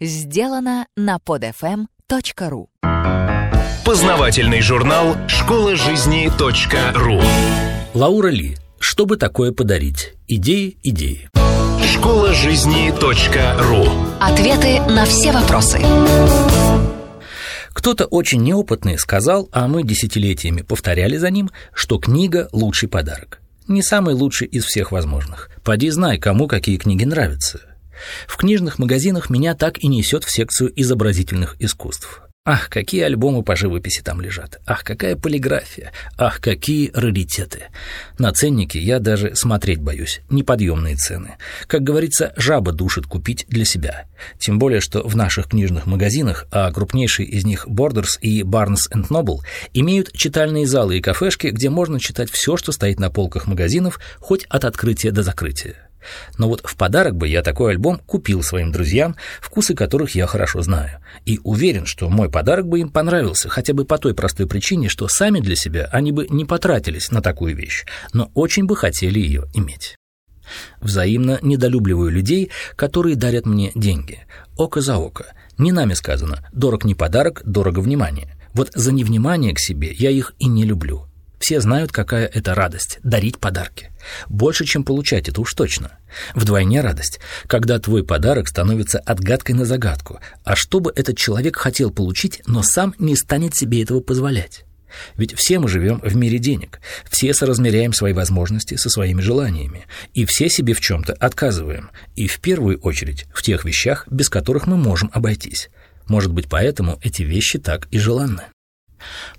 сделано на podfm.ru Познавательный журнал «Школа жизни .ру» Лаура Ли. Что бы такое подарить? Идеи, идеи. Школа жизни .ру Ответы на все вопросы. Кто-то очень неопытный сказал, а мы десятилетиями повторяли за ним, что книга – лучший подарок. Не самый лучший из всех возможных. Поди знай, кому какие книги нравятся. В книжных магазинах меня так и несет в секцию изобразительных искусств. Ах, какие альбомы по живописи там лежат. Ах, какая полиграфия. Ах, какие раритеты. На ценники я даже смотреть боюсь. Неподъемные цены. Как говорится, жаба душит купить для себя. Тем более, что в наших книжных магазинах, а крупнейшие из них Borders и Barnes Noble, имеют читальные залы и кафешки, где можно читать все, что стоит на полках магазинов, хоть от открытия до закрытия. Но вот в подарок бы я такой альбом купил своим друзьям, вкусы которых я хорошо знаю. И уверен, что мой подарок бы им понравился, хотя бы по той простой причине, что сами для себя они бы не потратились на такую вещь, но очень бы хотели ее иметь. Взаимно недолюбливаю людей, которые дарят мне деньги. Око за око. Не нами сказано «дорог не подарок, дорого внимание». Вот за невнимание к себе я их и не люблю. Все знают, какая это радость – дарить подарки. Больше, чем получать, это уж точно. Вдвойне радость, когда твой подарок становится отгадкой на загадку, а что бы этот человек хотел получить, но сам не станет себе этого позволять. Ведь все мы живем в мире денег, все соразмеряем свои возможности со своими желаниями, и все себе в чем-то отказываем, и в первую очередь в тех вещах, без которых мы можем обойтись. Может быть, поэтому эти вещи так и желанны.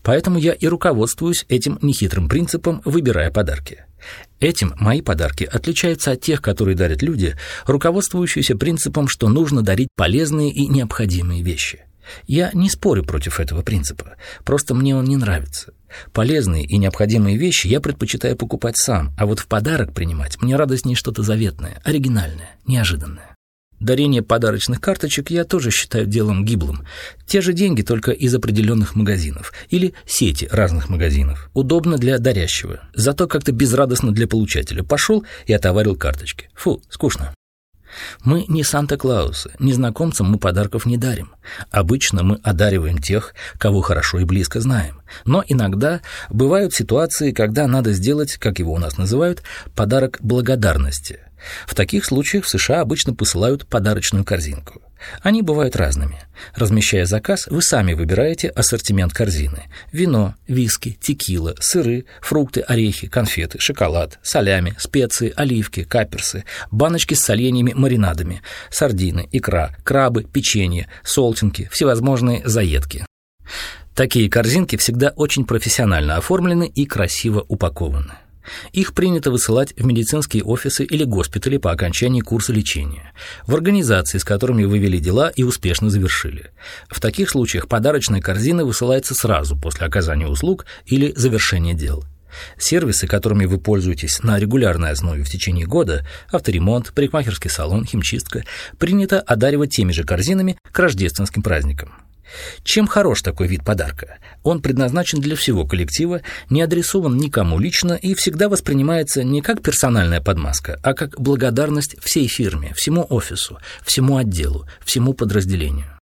Поэтому я и руководствуюсь этим нехитрым принципом, выбирая подарки. Этим мои подарки отличаются от тех, которые дарят люди, руководствующиеся принципом, что нужно дарить полезные и необходимые вещи. Я не спорю против этого принципа, просто мне он не нравится. Полезные и необходимые вещи я предпочитаю покупать сам, а вот в подарок принимать мне радостнее что-то заветное, оригинальное, неожиданное. Дарение подарочных карточек я тоже считаю делом гиблым. Те же деньги, только из определенных магазинов. Или сети разных магазинов. Удобно для дарящего. Зато как-то безрадостно для получателя. Пошел и отоварил карточки. Фу, скучно. Мы не Санта-Клаусы, незнакомцам мы подарков не дарим. Обычно мы одариваем тех, кого хорошо и близко знаем. Но иногда бывают ситуации, когда надо сделать, как его у нас называют, подарок благодарности. В таких случаях в США обычно посылают подарочную корзинку. Они бывают разными. Размещая заказ, вы сами выбираете ассортимент корзины. Вино, виски, текила, сыры, фрукты, орехи, конфеты, шоколад, солями, специи, оливки, каперсы, баночки с соленьями, маринадами, сардины, икра, крабы, печенье, солтинки, всевозможные заедки. Такие корзинки всегда очень профессионально оформлены и красиво упакованы. Их принято высылать в медицинские офисы или госпитали по окончании курса лечения, в организации, с которыми вы вели дела и успешно завершили. В таких случаях подарочная корзина высылается сразу после оказания услуг или завершения дел. Сервисы, которыми вы пользуетесь на регулярной основе в течение года, авторемонт, парикмахерский салон, химчистка, принято одаривать теми же корзинами к рождественским праздникам. Чем хорош такой вид подарка? Он предназначен для всего коллектива, не адресован никому лично и всегда воспринимается не как персональная подмазка, а как благодарность всей фирме, всему офису, всему отделу, всему подразделению.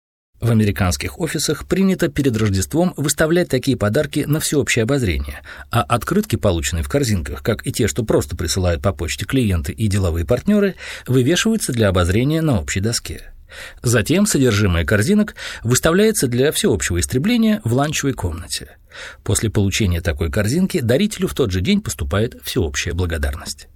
В американских офисах принято перед Рождеством выставлять такие подарки на всеобщее обозрение, а открытки, полученные в корзинках, как и те, что просто присылают по почте клиенты и деловые партнеры, вывешиваются для обозрения на общей доске. Затем содержимое корзинок выставляется для всеобщего истребления в ланчевой комнате. После получения такой корзинки дарителю в тот же день поступает всеобщая благодарность.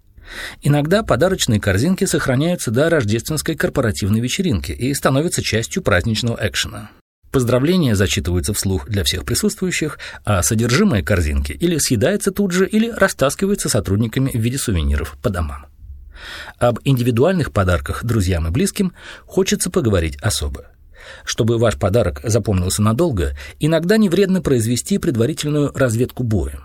Иногда подарочные корзинки сохраняются до рождественской корпоративной вечеринки и становятся частью праздничного экшена. Поздравления зачитываются вслух для всех присутствующих, а содержимое корзинки или съедается тут же, или растаскивается сотрудниками в виде сувениров по домам. Об индивидуальных подарках друзьям и близким хочется поговорить особо. Чтобы ваш подарок запомнился надолго, иногда не вредно произвести предварительную разведку боем.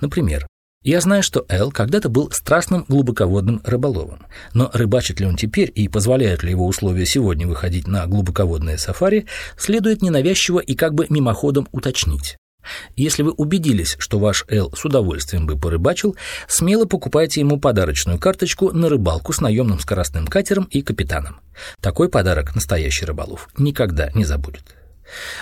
Например, я знаю, что Эл когда-то был страстным глубоководным рыболовом, но рыбачит ли он теперь и позволяют ли его условия сегодня выходить на глубоководное сафари, следует ненавязчиво и как бы мимоходом уточнить. Если вы убедились, что ваш Эл с удовольствием бы порыбачил, смело покупайте ему подарочную карточку на рыбалку с наемным скоростным катером и капитаном. Такой подарок настоящий рыболов никогда не забудет.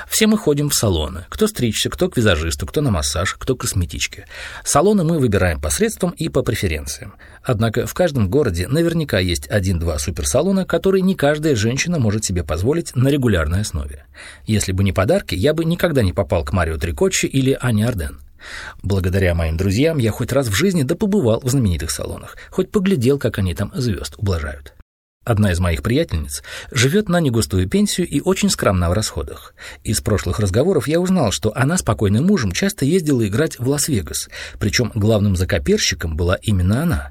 Все мы ходим в салоны. Кто стричься, кто к визажисту, кто на массаж, кто к косметичке. Салоны мы выбираем по средствам и по преференциям. Однако в каждом городе наверняка есть один-два суперсалона, которые не каждая женщина может себе позволить на регулярной основе. Если бы не подарки, я бы никогда не попал к Марио Трикотчи или Ане Арден. Благодаря моим друзьям я хоть раз в жизни да побывал в знаменитых салонах, хоть поглядел, как они там звезд ублажают. Одна из моих приятельниц живет на негустую пенсию и очень скромна в расходах. Из прошлых разговоров я узнал, что она с покойным мужем часто ездила играть в Лас-Вегас, причем главным закоперщиком была именно она.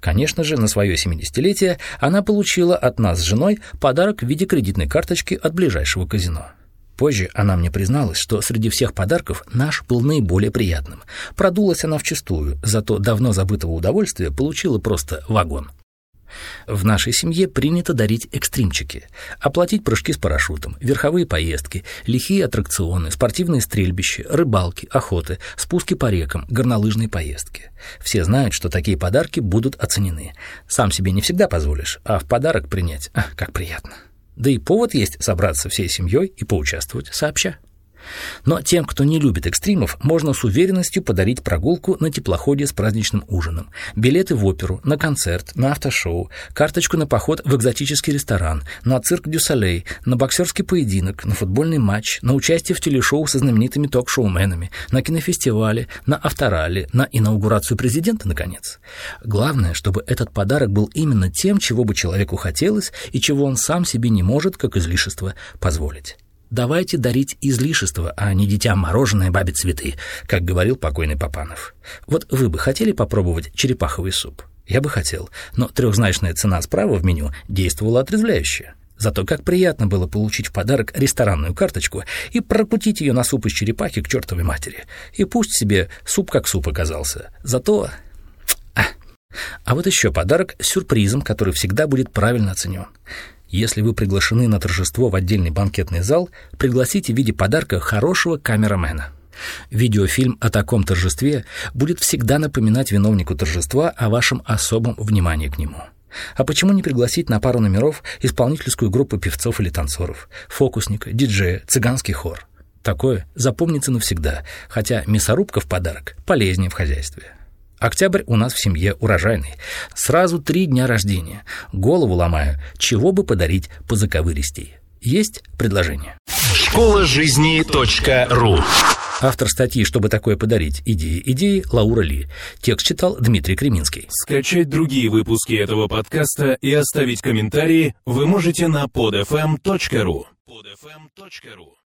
Конечно же, на свое 70-летие она получила от нас с женой подарок в виде кредитной карточки от ближайшего казино. Позже она мне призналась, что среди всех подарков наш был наиболее приятным. Продулась она вчистую, зато давно забытого удовольствия получила просто вагон. В нашей семье принято дарить экстримчики, оплатить прыжки с парашютом, верховые поездки, лихие аттракционы, спортивные стрельбища, рыбалки, охоты, спуски по рекам, горнолыжные поездки. Все знают, что такие подарки будут оценены. Сам себе не всегда позволишь, а в подарок принять, а, как приятно. Да и повод есть собраться всей семьей и поучаствовать сообща. Но тем, кто не любит экстримов, можно с уверенностью подарить прогулку на теплоходе с праздничным ужином, билеты в оперу, на концерт, на автошоу, карточку на поход в экзотический ресторан, на цирк Дю Солей, на боксерский поединок, на футбольный матч, на участие в телешоу со знаменитыми ток-шоуменами, на кинофестивале, на авторале, на инаугурацию президента, наконец. Главное, чтобы этот подарок был именно тем, чего бы человеку хотелось и чего он сам себе не может, как излишество, позволить давайте дарить излишество, а не дитя мороженое, бабе цветы, как говорил покойный Папанов. Вот вы бы хотели попробовать черепаховый суп? Я бы хотел, но трехзначная цена справа в меню действовала отрезвляюще. Зато как приятно было получить в подарок ресторанную карточку и прокрутить ее на суп из черепахи к чертовой матери. И пусть себе суп как суп оказался. Зато... А, а вот еще подарок сюрпризом, который всегда будет правильно оценен. Если вы приглашены на торжество в отдельный банкетный зал, пригласите в виде подарка хорошего камерамена. Видеофильм о таком торжестве будет всегда напоминать виновнику торжества о вашем особом внимании к нему. А почему не пригласить на пару номеров исполнительскую группу певцов или танцоров, фокусника, диджея, цыганский хор? Такое запомнится навсегда, хотя мясорубка в подарок полезнее в хозяйстве. Октябрь у нас в семье урожайный. Сразу три дня рождения. Голову ломаю, чего бы подарить по заковыристей. Есть предложение? Школа жизни .ру Автор статьи «Чтобы такое подарить. Идеи, идеи» Лаура Ли. Текст читал Дмитрий Креминский. Скачать другие выпуски этого подкаста и оставить комментарии вы можете на podfm.ru podfm.ru